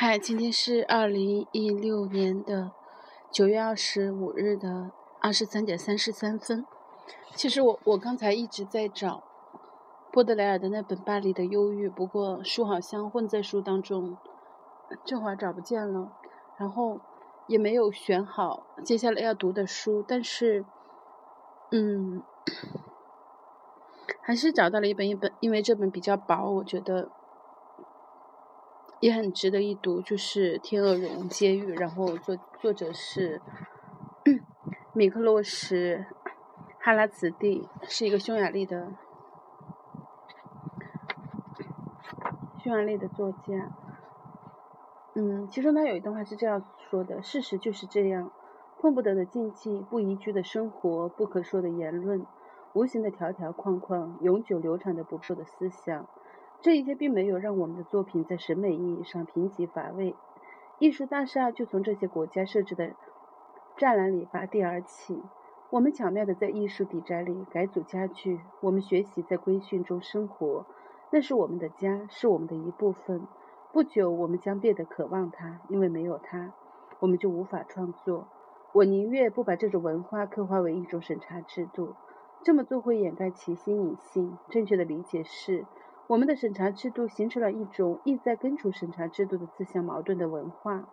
嗨，今天是二零一六年的九月二十五日的二十三点三十三分。其实我我刚才一直在找波德莱尔的那本《巴黎的忧郁》，不过书好像混在书当中，这会儿找不见了，然后也没有选好接下来要读的书，但是，嗯，还是找到了一本一本，因为这本比较薄，我觉得。也很值得一读，就是《天鹅绒监狱》，然后作作者是米克洛什哈拉茨蒂，是一个匈牙利的匈牙利的作家。嗯，其中他有一段话是这样说的：“事实就是这样，碰不得的禁忌，不宜居的生活，不可说的言论，无形的条条框框，永久流传的不破的思想。”这一切并没有让我们的作品在审美意义上贫瘠乏味。艺术大厦就从这些国家设置的栅栏里拔地而起。我们巧妙地在艺术底宅里改组家具。我们学习在规训中生活，那是我们的家，是我们的一部分。不久，我们将变得渴望它，因为没有它，我们就无法创作。我宁愿不把这种文化刻画为一种审查制度，这么做会掩盖其新颖性。正确的理解是。我们的审查制度形成了一种意在根除审查制度的自相矛盾的文化。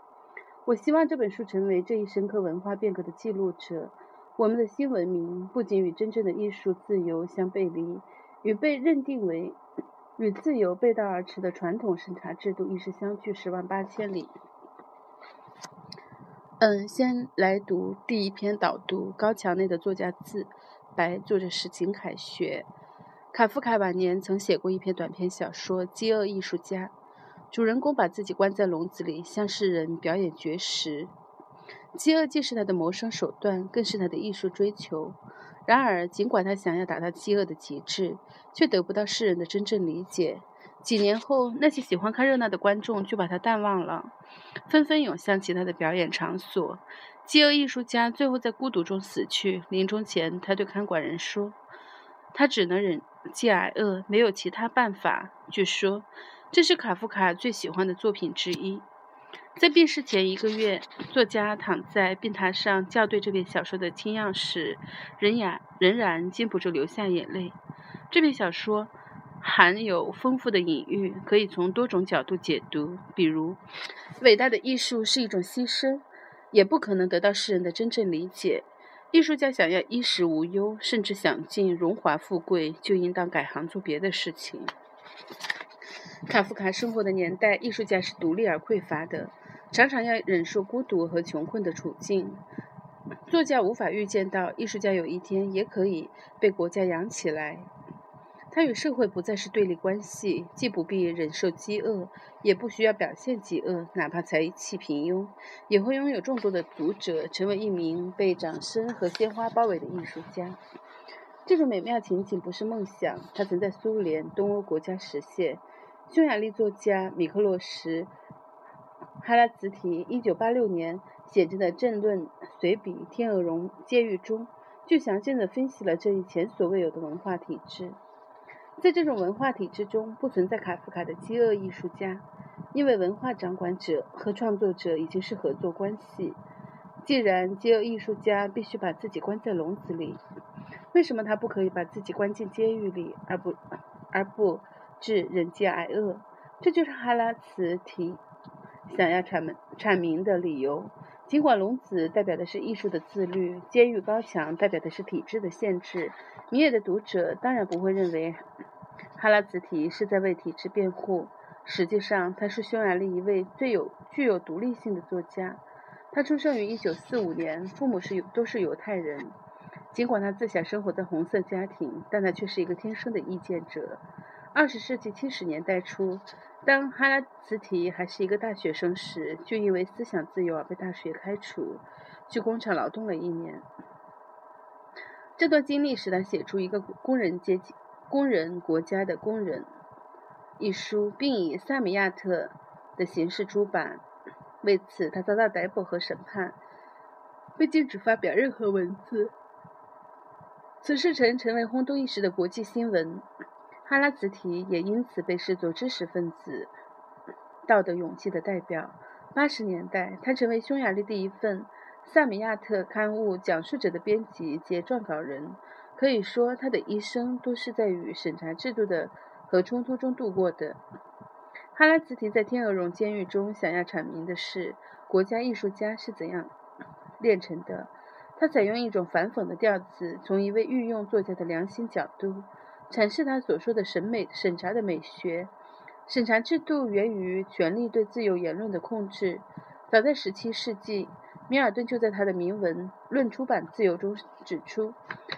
我希望这本书成为这一深刻文化变革的记录者。我们的新文明不仅与真正的艺术自由相背离，与被认定为与自由背道而驰的传统审查制度亦是相距十万八千里。嗯，先来读第一篇导读：高墙内的作家自白，作者是景凯学。卡夫卡晚年曾写过一篇短篇小说《饥饿艺术家》，主人公把自己关在笼子里，向世人表演绝食。饥饿既是他的谋生手段，更是他的艺术追求。然而，尽管他想要达到饥饿的极致，却得不到世人的真正理解。几年后，那些喜欢看热闹的观众就把他淡忘了，纷纷涌向其他的表演场所。饥饿艺术家最后在孤独中死去。临终前，他对看管人说：“他只能忍。”饥挨饿，没有其他办法。据说，这是卡夫卡最喜欢的作品之一。在病逝前一个月，作家躺在病榻上校对这篇小说的清样时，仍然仍然禁不住流下眼泪。这篇小说含有丰富的隐喻，可以从多种角度解读。比如，伟大的艺术是一种牺牲，也不可能得到世人的真正理解。艺术家想要衣食无忧，甚至想尽荣华富贵，就应当改行做别的事情。卡夫卡生活的年代，艺术家是独立而匮乏的，常常要忍受孤独和穷困的处境。作家无法预见到，艺术家有一天也可以被国家养起来。他与社会不再是对立关系，既不必忍受饥饿，也不需要表现饥饿，哪怕才气平庸，也会拥有众多的读者，成为一名被掌声和鲜花包围的艺术家。这种美妙情景不是梦想，它曾在苏联、东欧国家实现。匈牙利作家米克洛什哈拉茨提1986年写成的政论随笔《天鹅绒监狱》中，就详尽地分析了这一前所未有的文化体制。在这种文化体制中，不存在卡夫卡的饥饿艺术家，因为文化掌管者和创作者已经是合作关系。既然饥饿艺术家必须把自己关在笼子里，为什么他不可以把自己关进监狱里，而不而不致忍饥挨饿？这就是哈拉茨提想要阐明阐明的理由。尽管笼子代表的是艺术的自律，监狱高墙代表的是体制的限制，米野的读者当然不会认为哈拉兹提是在为体制辩护。实际上，他是匈牙利一位最有具有独立性的作家。他出生于1945年，父母是都是犹太人。尽管他自小生活在红色家庭，但他却是一个天生的意见者。二十世纪七十年代初。当哈拉茨提还是一个大学生时，就因为思想自由而被大学开除，去工厂劳动了一年。这段经历使他写出一个工人阶级、工人国家的工人一书，并以萨米亚特的形式出版。为此，他遭到逮捕和审判，被禁止发表任何文字。此事曾成为轰动一时的国际新闻。哈拉茨提也因此被视作知识分子。道德勇气的代表。八十年代，他成为匈牙利第一份《萨米亚特》刊物讲述者的编辑及撰稿人。可以说，他的一生都是在与审查制度的和冲突中度过的。哈拉兹提在天鹅绒监狱中想要阐明的是，国家艺术家是怎样炼成的。他采用一种反讽的调子，从一位御用作家的良心角度阐释他所说的审美审查的美学。审查制度源于权力对自由言论的控制。早在17世纪，米尔顿就在他的铭文《论出版自由》中指出：“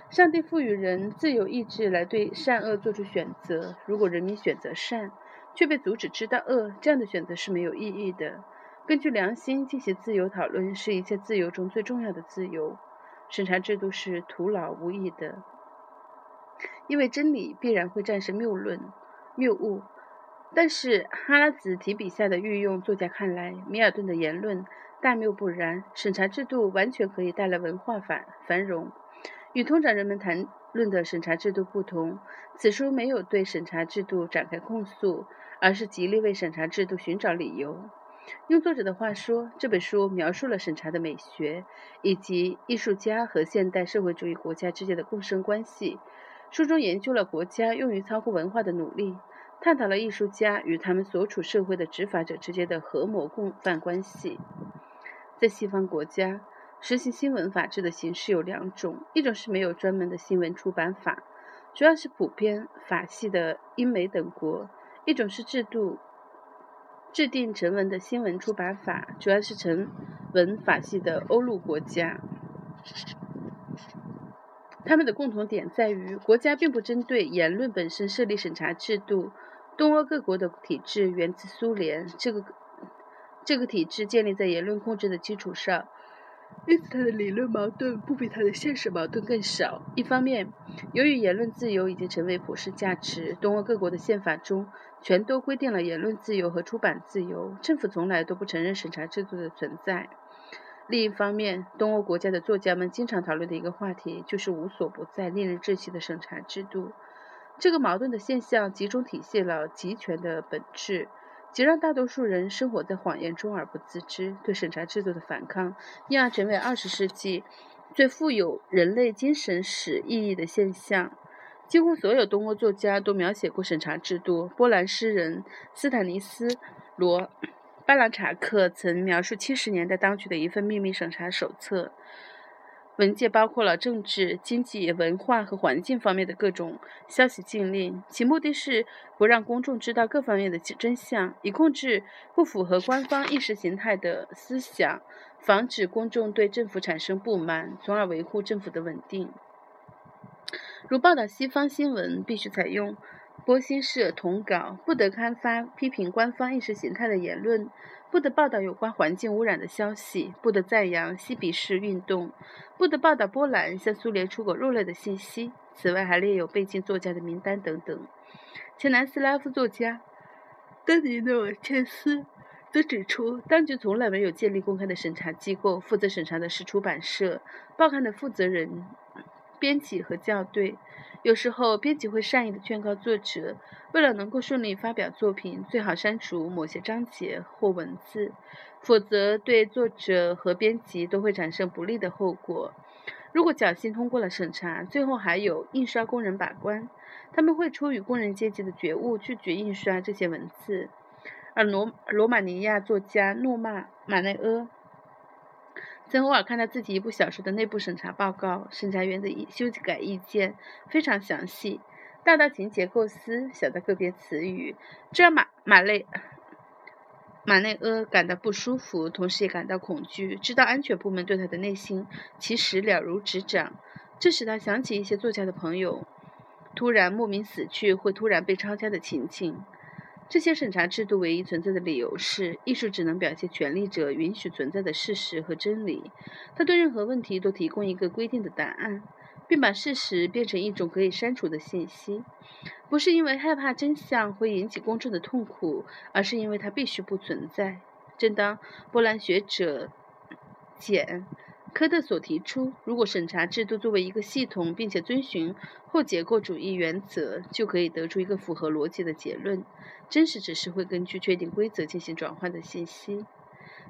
上帝赋予人自由意志来对善恶做出选择。如果人民选择善，却被阻止知道恶，这样的选择是没有意义的。根据良心进行自由讨论，是一切自由中最重要的自由。”审查制度是徒劳无益的，因为真理必然会战胜谬论、谬误。但是哈拉子提笔下的御用作家看来，米尔顿的言论大谬不然。审查制度完全可以带来文化繁繁荣。与通常人们谈论的审查制度不同，此书没有对审查制度展开控诉，而是极力为审查制度寻找理由。用作者的话说，这本书描述了审查的美学，以及艺术家和现代社会主义国家之间的共生关系。书中研究了国家用于操控文化的努力，探讨了艺术家与他们所处社会的执法者之间的合谋共犯关系。在西方国家，实行新闻法治的形式有两种：一种是没有专门的新闻出版法，主要是普遍法系的英美等国；一种是制度。制定成文的新闻出版法，主要是成文法系的欧陆国家。他们的共同点在于，国家并不针对言论本身设立审查制度。东欧各国的体制源自苏联，这个这个体制建立在言论控制的基础上。因此，它的理论矛盾不比它的现实矛盾更少。一方面，由于言论自由已经成为普世价值，东欧各国的宪法中全都规定了言论自由和出版自由，政府从来都不承认审查制度的存在。另一方面，东欧国家的作家们经常讨论的一个话题就是无所不在、令人窒息的审查制度。这个矛盾的现象集中体现了集权的本质。即让大多数人生活在谎言中而不自知。对审查制度的反抗，因而成为二十世纪最富有人类精神史意义的现象。几乎所有东欧作家都描写过审查制度。波兰诗人斯坦尼斯罗巴朗查克曾描述七十年代当局的一份秘密审查手册。文件包括了政治、经济、文化和环境方面的各种消息禁令，其目的是不让公众知道各方面的真相，以控制不符合官方意识形态的思想，防止公众对政府产生不满，从而维护政府的稳定。如报道西方新闻必须采用波新社统稿，不得刊发批评官方意识形态的言论。不得报道有关环境污染的消息，不得赞扬西比士运动，不得报道波兰向苏联出口肉类的信息。此外，还列有被禁作家的名单等等。前南斯拉夫作家丹尼诺切斯则指出，当局从来没有建立公开的审查机构，负责审查的是出版社、报刊的负责人。编辑和校对，有时候编辑会善意的劝告作者，为了能够顺利发表作品，最好删除某些章节或文字，否则对作者和编辑都会产生不利的后果。如果侥幸通过了审查，最后还有印刷工人把关，他们会出于工人阶级的觉悟，拒绝印刷这些文字。而罗罗马尼亚作家诺曼马内阿。曾偶尔看到自己一部小说的内部审查报告，审查员的修改意见非常详细，大到情节构思，小到个别词语，这让马马内马内阿感到不舒服，同时也感到恐惧，知道安全部门对他的内心其实了如指掌。这使他想起一些作家的朋友突然莫名死去，或突然被抄家的情景。这些审查制度唯一存在的理由是，艺术只能表现权力者允许存在的事实和真理。他对任何问题都提供一个规定的答案，并把事实变成一种可以删除的信息，不是因为害怕真相会引起公众的痛苦，而是因为它必须不存在。正当波兰学者简科特所提出，如果审查制度作为一个系统，并且遵循后结构主义原则，就可以得出一个符合逻辑的结论：真实只是会根据确定规则进行转换的信息。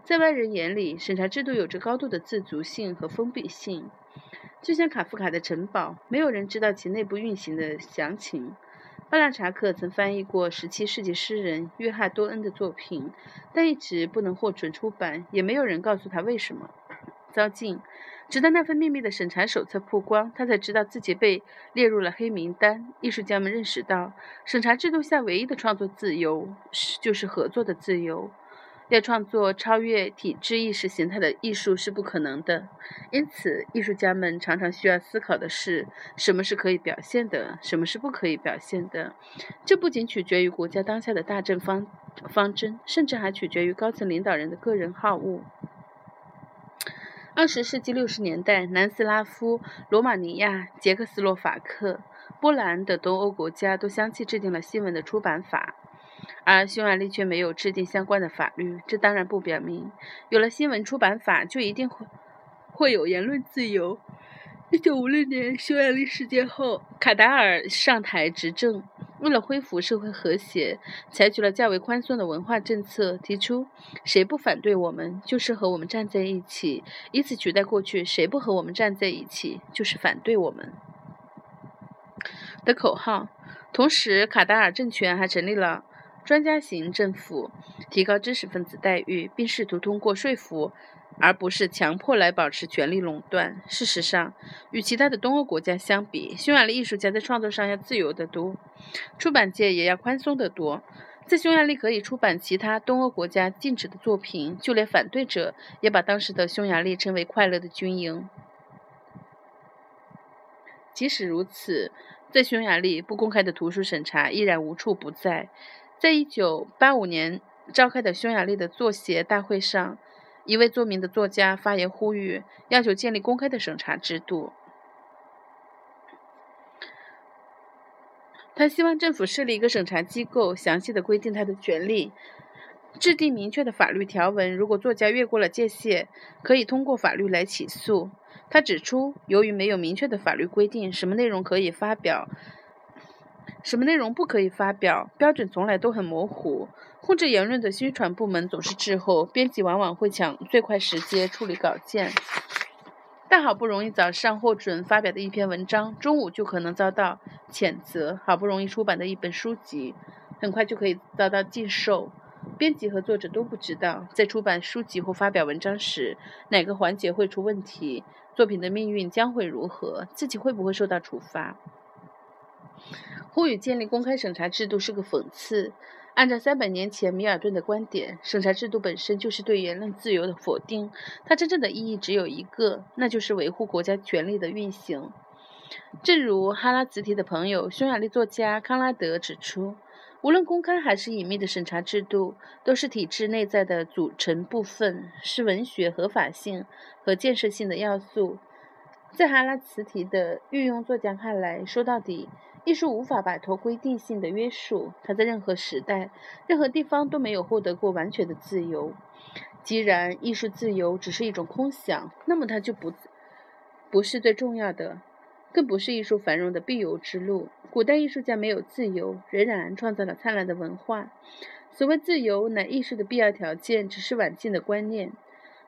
在外人眼里，审查制度有着高度的自足性和封闭性，就像卡夫卡的城堡，没有人知道其内部运行的详情。巴拉查克曾翻译过17世纪诗人约翰多恩的作品，但一直不能获准出版，也没有人告诉他为什么。糟践，直到那份秘密的审查手册曝光，他才知道自己被列入了黑名单。艺术家们认识到，审查制度下唯一的创作自由是就是合作的自由。要创作超越体制意识形态的艺术是不可能的，因此，艺术家们常常需要思考的是：什么是可以表现的，什么是不可以表现的。这不仅取决于国家当下的大政方方针，甚至还取决于高层领导人的个人好恶。二十世纪六十年代，南斯拉夫、罗马尼亚、捷克斯洛伐克、波兰等东欧国家都相继制定了新闻的出版法。而匈牙利却没有制定相关的法律，这当然不表明有了新闻出版法就一定会会有言论自由。一九五六年匈牙利事件后，卡达尔上台执政，为了恢复社会和谐，采取了较为宽松的文化政策，提出“谁不反对我们，就是和我们站在一起”，以此取代过去“谁不和我们站在一起，就是反对我们”的口号。同时，卡达尔政权还成立了。专家型政府提高知识分子待遇，并试图通过说服而不是强迫来保持权力垄断。事实上，与其他的东欧国家相比，匈牙利艺术家在创作上要自由得多，出版界也要宽松得多。在匈牙利可以出版其他东欧国家禁止的作品，就连反对者也把当时的匈牙利称为“快乐的军营”。即使如此，在匈牙利，不公开的图书审查依然无处不在。在一九八五年召开的匈牙利的作协大会上，一位著名的作家发言呼吁，要求建立公开的审查制度。他希望政府设立一个审查机构，详细的规定他的权利，制定明确的法律条文。如果作家越过了界限，可以通过法律来起诉。他指出，由于没有明确的法律规定，什么内容可以发表。什么内容不可以发表？标准从来都很模糊。控制言论的宣传部门总是滞后，编辑往往会抢最快时间处理稿件。但好不容易早上获准发表的一篇文章，中午就可能遭到谴责。好不容易出版的一本书籍，很快就可以遭到禁售。编辑和作者都不知道，在出版书籍或发表文章时，哪个环节会出问题，作品的命运将会如何，自己会不会受到处罚。呼吁建立公开审查制度是个讽刺。按照三百年前米尔顿的观点，审查制度本身就是对言论自由的否定。它真正的意义只有一个，那就是维护国家权力的运行。正如哈拉茨提的朋友匈牙利作家康拉德指出，无论公开还是隐秘的审查制度，都是体制内在的组成部分，是文学合法性和建设性的要素。在哈拉茨提的御用作家看来，说到底。艺术无法摆脱规定性的约束，它在任何时代、任何地方都没有获得过完全的自由。既然艺术自由只是一种空想，那么它就不不是最重要的，更不是艺术繁荣的必由之路。古代艺术家没有自由，仍然创造了灿烂的文化。所谓自由乃艺术的必要条件，只是晚近的观念。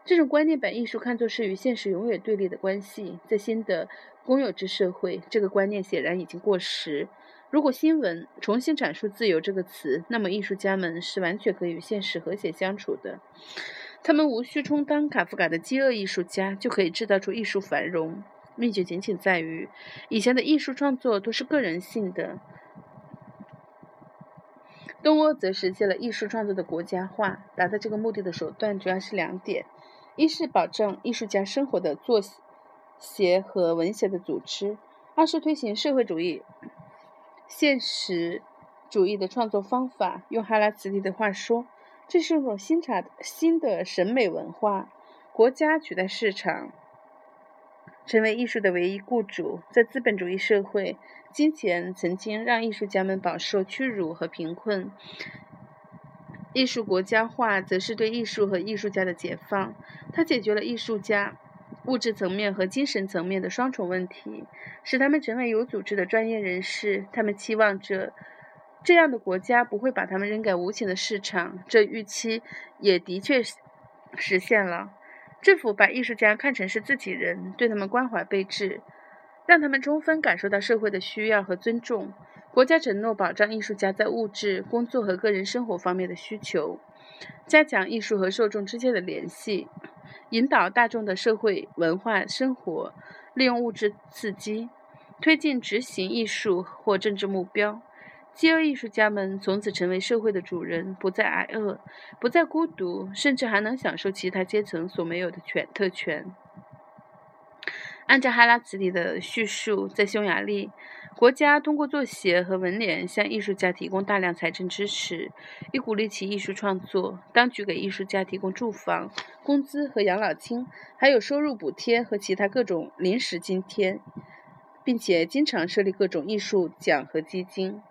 这种观念把艺术看作是与现实永远对立的关系，在新的。公有制社会，这个观念显然已经过时。如果新闻重新阐述“自由”这个词，那么艺术家们是完全可以与现实和谐相处的。他们无需充当卡夫卡的饥饿艺术家，就可以制造出艺术繁荣。秘诀仅仅在于，以前的艺术创作都是个人性的。东欧则实现了艺术创作的国家化。达到这个目的的手段主要是两点：一是保证艺术家生活的作。协和文学的组织，二是推行社会主义现实主义的创作方法。用哈拉茨蒂的话说，这是一种新产新的审美文化。国家取代市场，成为艺术的唯一雇主。在资本主义社会，金钱曾经让艺术家们饱受屈辱和贫困。艺术国家化则是对艺术和艺术家的解放，它解决了艺术家。物质层面和精神层面的双重问题，使他们成为有组织的专业人士。他们期望着这样的国家不会把他们扔给无情的市场，这预期也的确实现了。政府把艺术家看成是自己人，对他们关怀备至，让他们充分感受到社会的需要和尊重。国家承诺保障艺术家在物质、工作和个人生活方面的需求，加强艺术和受众之间的联系，引导大众的社会文化生活，利用物质刺激，推进执行艺术或政治目标。饥饿艺术家们从此成为社会的主人，不再挨饿，不再孤独，甚至还能享受其他阶层所没有的权特权。按照哈拉茨里的叙述，在匈牙利，国家通过作协和文联向艺术家提供大量财政支持，以鼓励其艺术创作。当局给艺术家提供住房、工资和养老金，还有收入补贴和其他各种临时津贴，并且经常设立各种艺术奖和基金。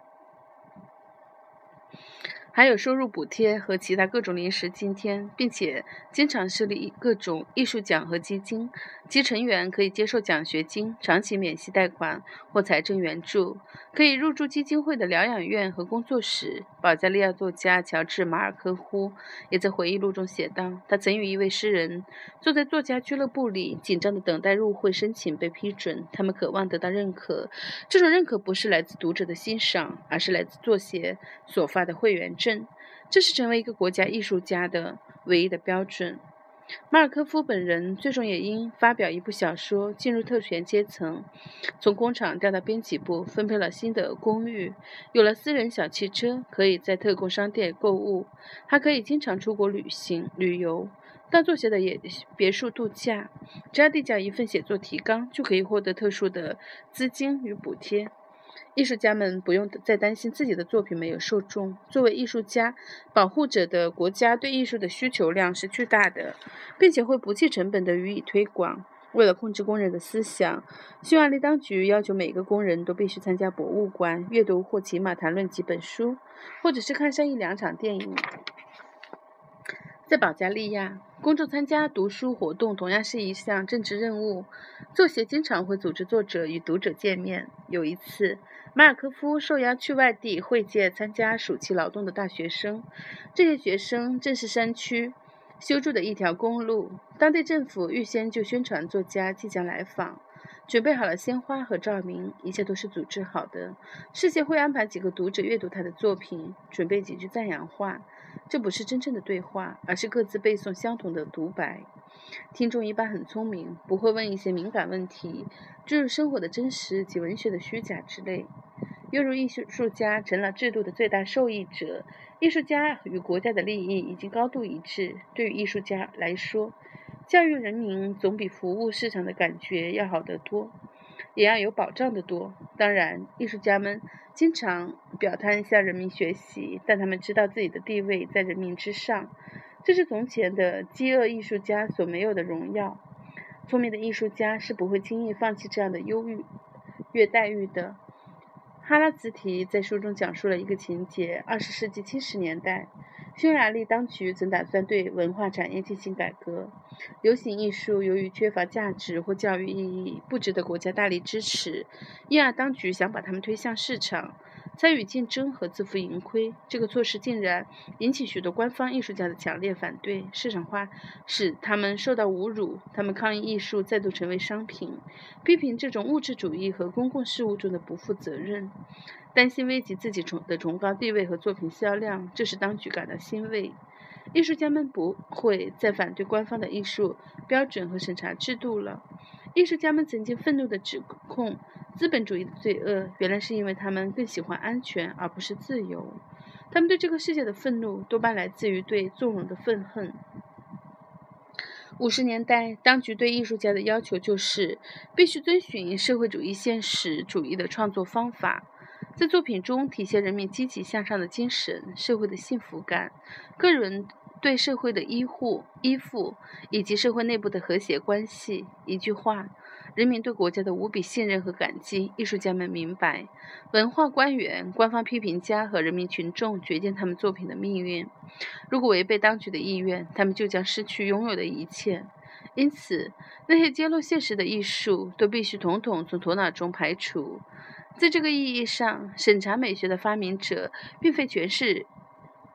还有收入补贴和其他各种临时津贴，并且经常设立各种艺术奖和基金，其成员可以接受奖学金、长期免息贷款或财政援助，可以入住基金会的疗养院和工作室。保加利亚作家乔治·马尔科夫也在回忆录中写道：“他曾与一位诗人坐在作家俱乐部里，紧张地等待入会申请被批准。他们渴望得到认可，这种认可不是来自读者的欣赏，而是来自作协所发的会员证。”这是成为一个国家艺术家的唯一的标准。马尔科夫本人最终也因发表一部小说进入特权阶层，从工厂调到编辑部，分配了新的公寓，有了私人小汽车，可以在特供商店购物，还可以经常出国旅行旅游，到作协的也别墅度假。只要递交一份写作提纲，就可以获得特殊的资金与补贴。艺术家们不用再担心自己的作品没有受众。作为艺术家保护者的国家对艺术的需求量是巨大的，并且会不计成本地予以推广。为了控制工人的思想，匈牙利当局要求每个工人都必须参加博物馆、阅读或起码谈论几本书，或者是看上一两场电影。在保加利亚，公众参加读书活动同样是一项政治任务。作协经常会组织作者与读者见面。有一次，马尔科夫受邀去外地会见参加暑期劳动的大学生。这些学生正是山区修筑的一条公路。当地政府预先就宣传作家即将来访，准备好了鲜花和照明，一切都是组织好的。事先会安排几个读者阅读他的作品，准备几句赞扬话。这不是真正的对话，而是各自背诵相同的独白。听众一般很聪明，不会问一些敏感问题，诸如生活的真实及文学的虚假之类。犹如艺术家成了制度的最大受益者，艺术家与国家的利益已经高度一致。对于艺术家来说，教育人民总比服务市场的感觉要好得多。也要有保障的多。当然，艺术家们经常表态向人民学习，但他们知道自己的地位在人民之上，这是从前的饥饿艺术家所没有的荣耀。聪明的艺术家是不会轻易放弃这样的优越待遇的。哈拉兹提在书中讲述了一个情节：二十世纪七十年代。匈牙利当局曾打算对文化产业进行改革。流行艺术由于缺乏价值或教育意义，不值得国家大力支持，因而当局想把他们推向市场。参与竞争和自负盈亏，这个措施竟然引起许多官方艺术家的强烈反对。市场化使他们受到侮辱，他们抗议艺术再度成为商品，批评这种物质主义和公共事务中的不负责任，担心危及自己崇的崇高地位和作品销量，这使当局感到欣慰。艺术家们不会再反对官方的艺术标准和审查制度了。艺术家们曾经愤怒地指控。资本主义的罪恶，原来是因为他们更喜欢安全而不是自由。他们对这个世界的愤怒，多半来自于对纵容的愤恨。五十年代，当局对艺术家的要求就是必须遵循社会主义现实主义的创作方法，在作品中体现人民积极向上的精神、社会的幸福感、个人对社会的依护依附以及社会内部的和谐关系。一句话。人民对国家的无比信任和感激，艺术家们明白，文化官员、官方批评家和人民群众决定他们作品的命运。如果违背当局的意愿，他们就将失去拥有的一切。因此，那些揭露现实的艺术都必须统统从头脑中排除。在这个意义上，审查美学的发明者并非全是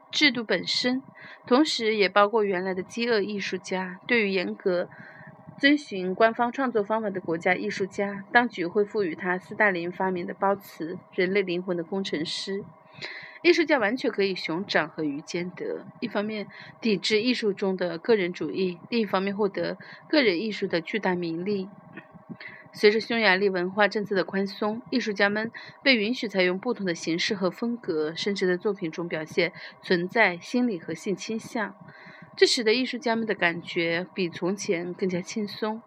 制度本身，同时也包括原来的饥饿艺术家。对于严格遵循官方创作方法的国家艺术家，当局会赋予他斯大林发明的褒词“人类灵魂的工程师”。艺术家完全可以熊掌和鱼兼得，一方面抵制艺术中的个人主义，另一方面获得个人艺术的巨大名利。随着匈牙利文化政策的宽松，艺术家们被允许采用不同的形式和风格，甚至在作品中表现存在心理和性倾向，这使得艺术家们的感觉比从前更加轻松。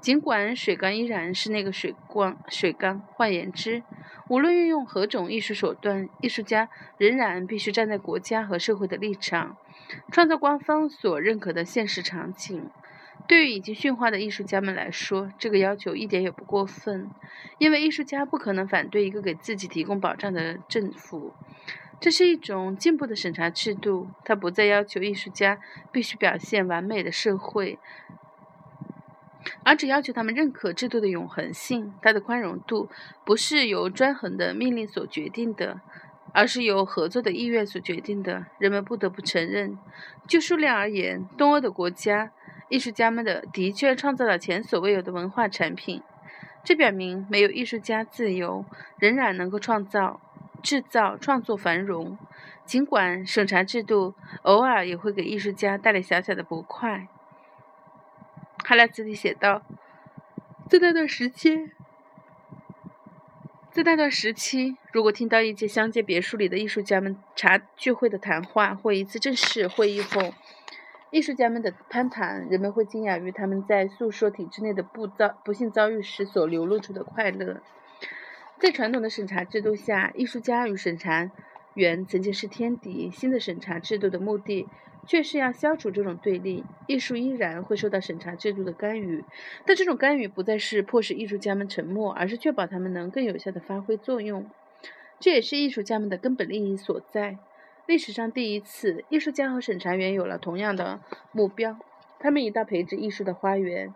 尽管水缸依然是那个水缸，水缸。换言之，无论运用何种艺术手段，艺术家仍然必须站在国家和社会的立场，创造官方所认可的现实场景。对于已经驯化的艺术家们来说，这个要求一点也不过分，因为艺术家不可能反对一个给自己提供保障的政府。这是一种进步的审查制度，它不再要求艺术家必须表现完美的社会。而只要求他们认可制度的永恒性，它的宽容度不是由专横的命令所决定的，而是由合作的意愿所决定的。人们不得不承认，就数量而言，东欧的国家艺术家们的的确创造了前所未有的文化产品。这表明，没有艺术家自由，仍然能够创造、制造、创作繁荣。尽管审查制度偶尔也会给艺术家带来小小的不快。哈拉兹里写道：“在那段时期，在那段时期，如果听到一间乡间别墅里的艺术家们茶聚会的谈话，或一次正式会议后，艺术家们的攀谈，人们会惊讶于他们在诉说体制内的不遭不幸遭遇时所流露出的快乐。在传统的审查制度下，艺术家与审查员曾经是天敌。新的审查制度的目的。”却是要消除这种对立，艺术依然会受到审查制度的干预，但这种干预不再是迫使艺术家们沉默，而是确保他们能更有效地发挥作用。这也是艺术家们的根本利益所在。历史上第一次，艺术家和审查员有了同样的目标，他们一道培植艺术的花园。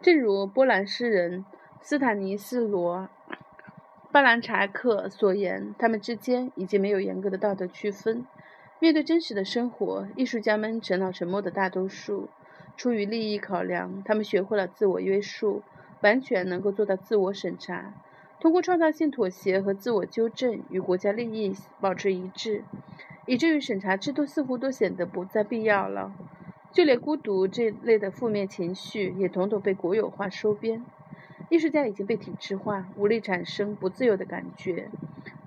正如波兰诗人斯坦尼斯罗·巴兰查克所言，他们之间已经没有严格的道德区分。面对真实的生活，艺术家们成了沉默的大多数。出于利益考量，他们学会了自我约束，完全能够做到自我审查，通过创造性妥协和自我纠正，与国家利益保持一致，以至于审查制度似乎都显得不再必要了。就连孤独这类的负面情绪，也统统被国有化收编。艺术家已经被体制化，无力产生不自由的感觉。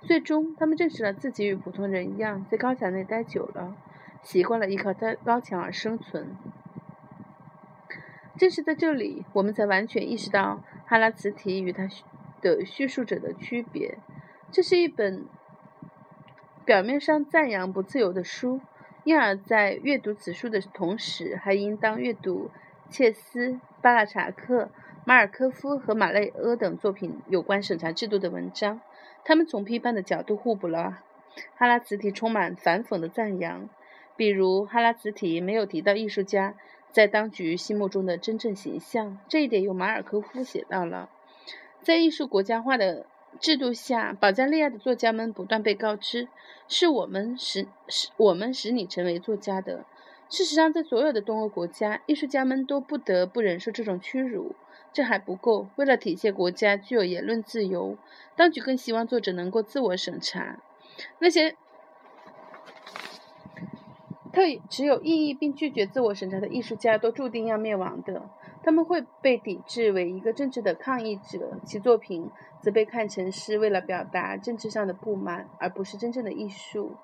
最终，他们认识了自己与普通人一样，在高墙内待久了，习惯了依靠在高墙而生存。正是在这里，我们才完全意识到哈拉茨提与他的叙述者的区别。这是一本表面上赞扬不自由的书，因而，在阅读此书的同时，还应当阅读切斯、巴拉查克、马尔科夫和马内阿等作品有关审查制度的文章。他们从批判的角度互补了。哈拉茨提充满反讽的赞扬，比如哈拉茨提没有提到艺术家在当局心目中的真正形象，这一点由马尔科夫写到了。在艺术国家化的制度下，保加利亚的作家们不断被告知：“是我们使使我们使你成为作家的。”事实上，在所有的东欧国家，艺术家们都不得不忍受这种屈辱。这还不够。为了体现国家具有言论自由，当局更希望作者能够自我审查。那些特持有异议并拒绝自我审查的艺术家，都注定要灭亡的。他们会被抵制为一个政治的抗议者，其作品则被看成是为了表达政治上的不满，而不是真正的艺术。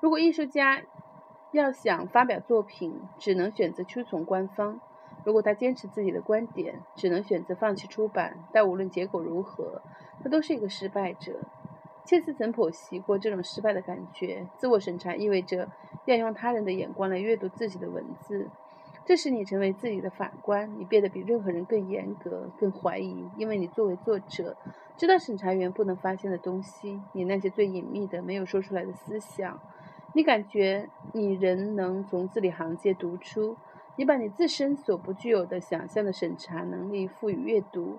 如果艺术家要想发表作品，只能选择屈从官方。如果他坚持自己的观点，只能选择放弃出版。但无论结果如何，他都是一个失败者。切斯曾剖析过这种失败的感觉。自我审查意味着要用他人的眼光来阅读自己的文字，这使你成为自己的法官。你变得比任何人更严格、更怀疑，因为你作为作者，知道审查员不能发现的东西，你那些最隐秘的、没有说出来的思想。你感觉你仍能从字里行间读出。你把你自身所不具有的想象的审查能力赋予阅读，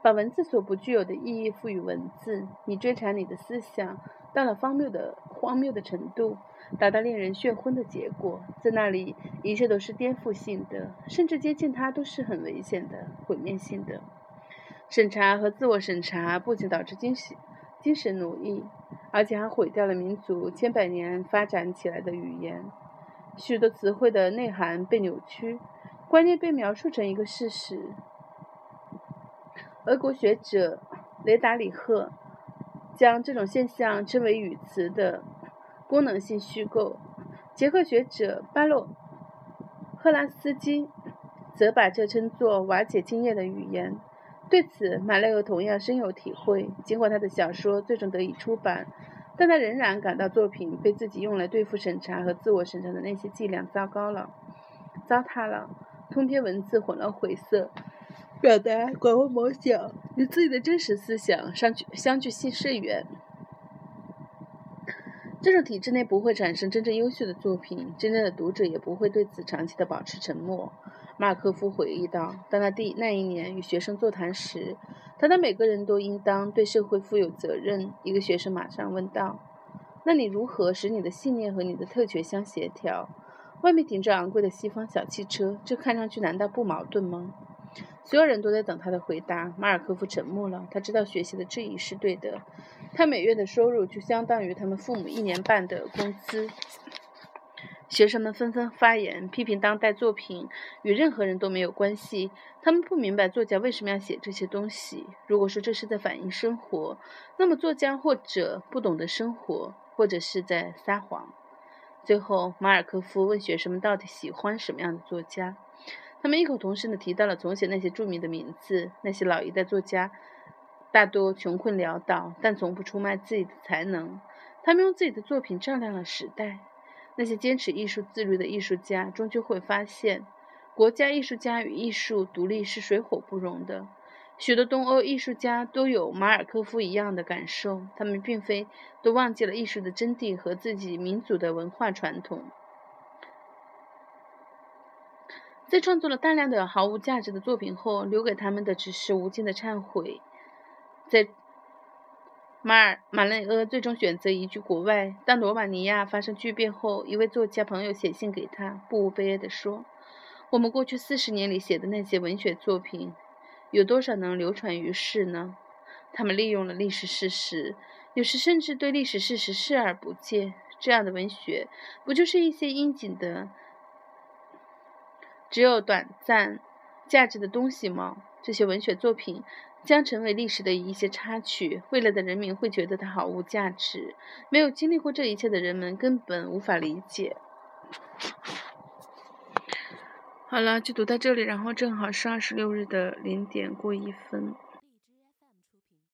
把文字所不具有的意义赋予文字。你追查你的思想到了荒谬的荒谬的程度，达到令人眩昏的结果。在那里，一切都是颠覆性的，甚至接近它都是很危险的、毁灭性的。审查和自我审查不仅导致精神精神奴役，而且还毁掉了民族千百年发展起来的语言。许多词汇的内涵被扭曲，观念被描述成一个事实。俄国学者雷达里赫将这种现象称为语词的功能性虚构，捷克学者巴洛赫拉斯基则把这称作瓦解经验的语言。对此，马勒俄同样深有体会。尽管他的小说最终得以出版。但他仍然感到作品被自己用来对付审查和自我审查的那些伎俩糟糕了、糟蹋了，通篇文字混乱晦涩，表达广为某小，与自己的真实思想相距相距甚远。这种体制内不会产生真正优秀的作品，真正的读者也不会对此长期的保持沉默。马尔科夫回忆道：“当他第那一年与学生座谈时，谈到每个人都应当对社会负有责任。一个学生马上问道：‘那你如何使你的信念和你的特权相协调？’外面停着昂贵的西方小汽车，这看上去难道不矛盾吗？”所有人都在等他的回答。马尔科夫沉默了。他知道学习的质疑是对的。他每月的收入就相当于他们父母一年半的工资。学生们纷纷发言，批评当代作品与任何人都没有关系。他们不明白作家为什么要写这些东西。如果说这是在反映生活，那么作家或者不懂得生活，或者是在撒谎。最后，马尔科夫问学生们到底喜欢什么样的作家。他们异口同声地提到了从前那些著名的名字。那些老一代作家大多穷困潦倒，但从不出卖自己的才能。他们用自己的作品照亮了时代。那些坚持艺术自律的艺术家，终究会发现，国家艺术家与艺术独立是水火不容的。许多东欧艺术家都有马尔科夫一样的感受，他们并非都忘记了艺术的真谛和自己民族的文化传统，在创作了大量的毫无价值的作品后，留给他们的只是无尽的忏悔。在马尔马内厄最终选择移居国外。当罗马尼亚发生巨变后，一位作家朋友写信给他，不无悲哀地说：“我们过去四十年里写的那些文学作品，有多少能流传于世呢？他们利用了历史事实，有时甚至对历史事实视而不见。这样的文学，不就是一些应景的、只有短暂价值的东西吗？这些文学作品。”将成为历史的一些插曲，未来的人民会觉得它毫无价值。没有经历过这一切的人们根本无法理解。好了，就读到这里，然后正好是二十六日的零点过一分。